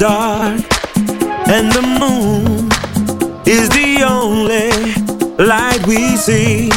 dark, and the moon is the only light we see.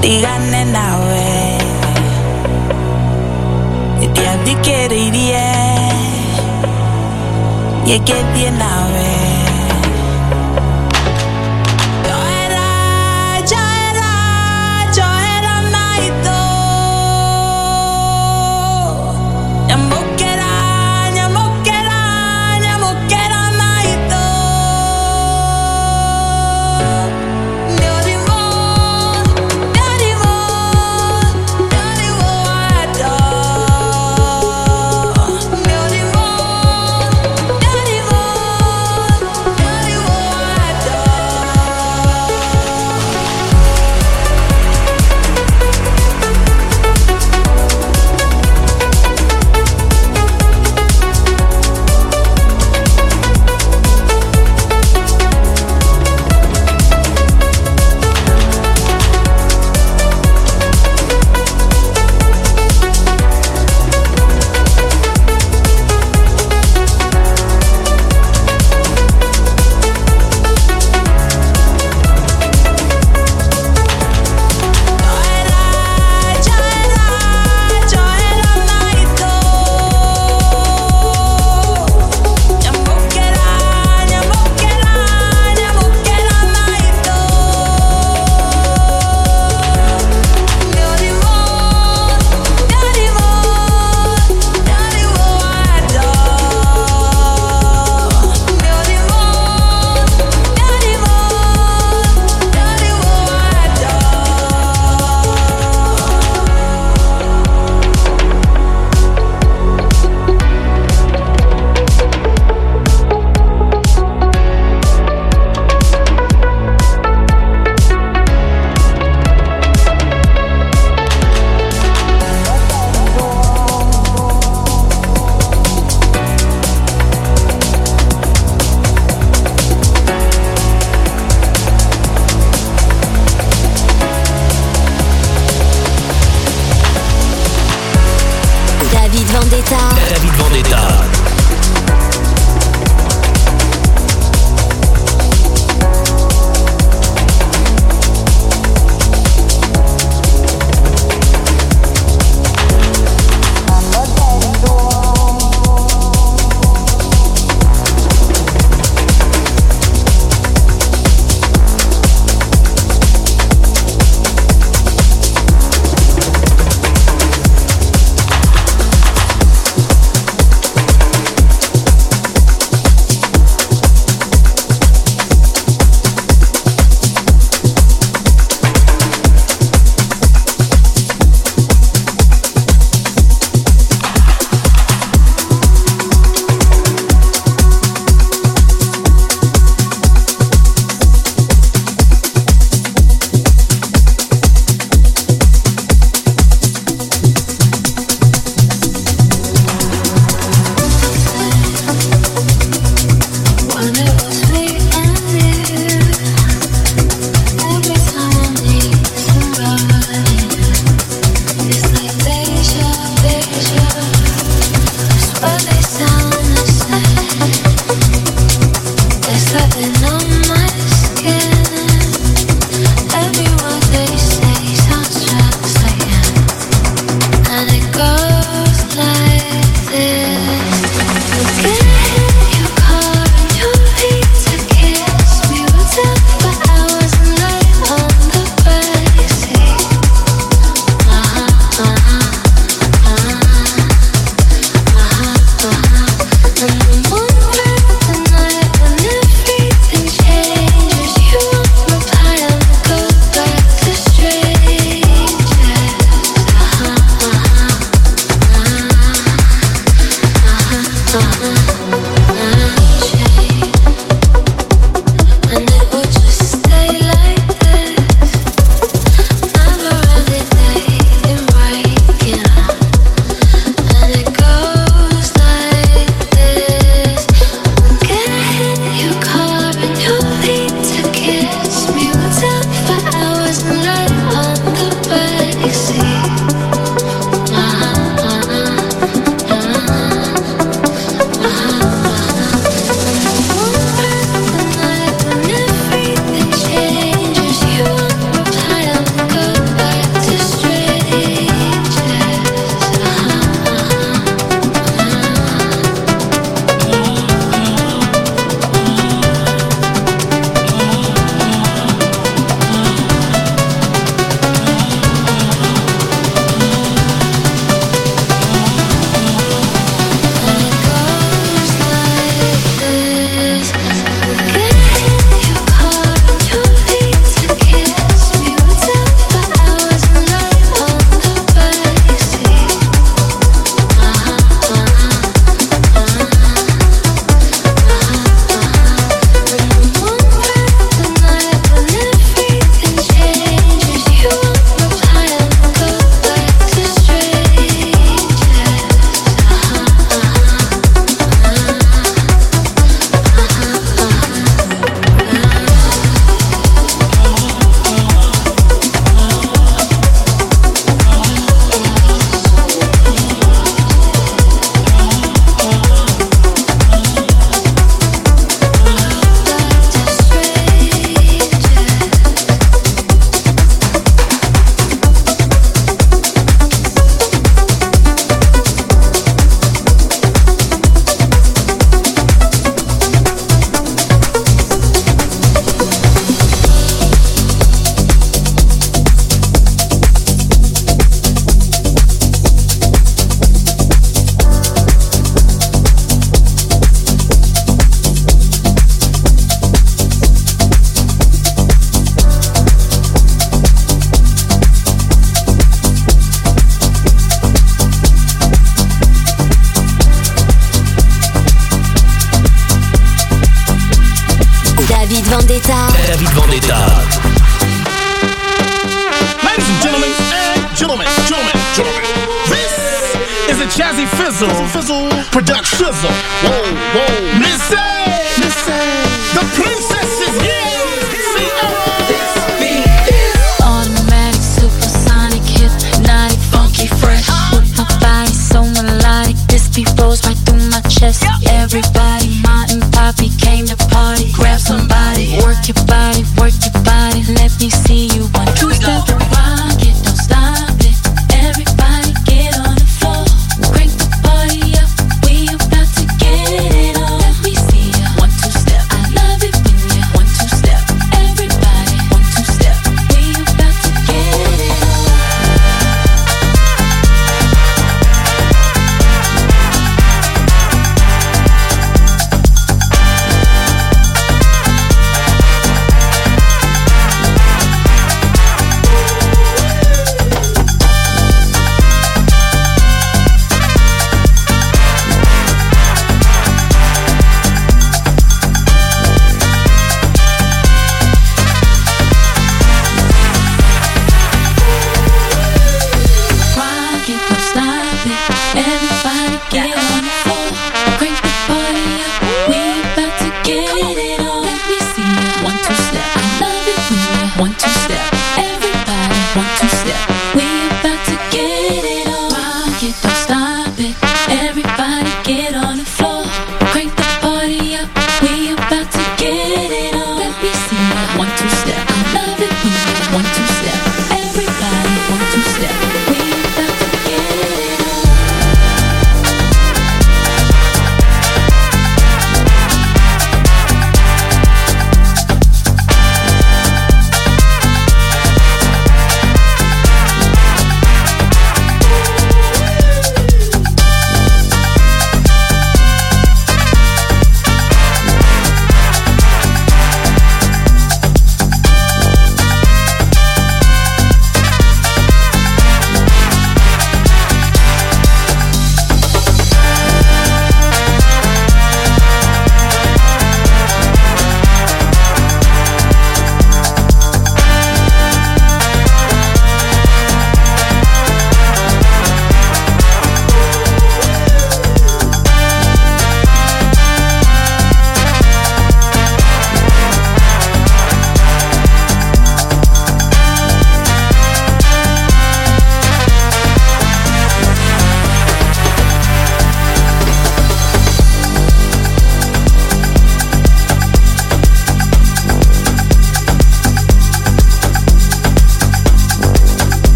Diganne nawe E ti addicheririe E che ti nawe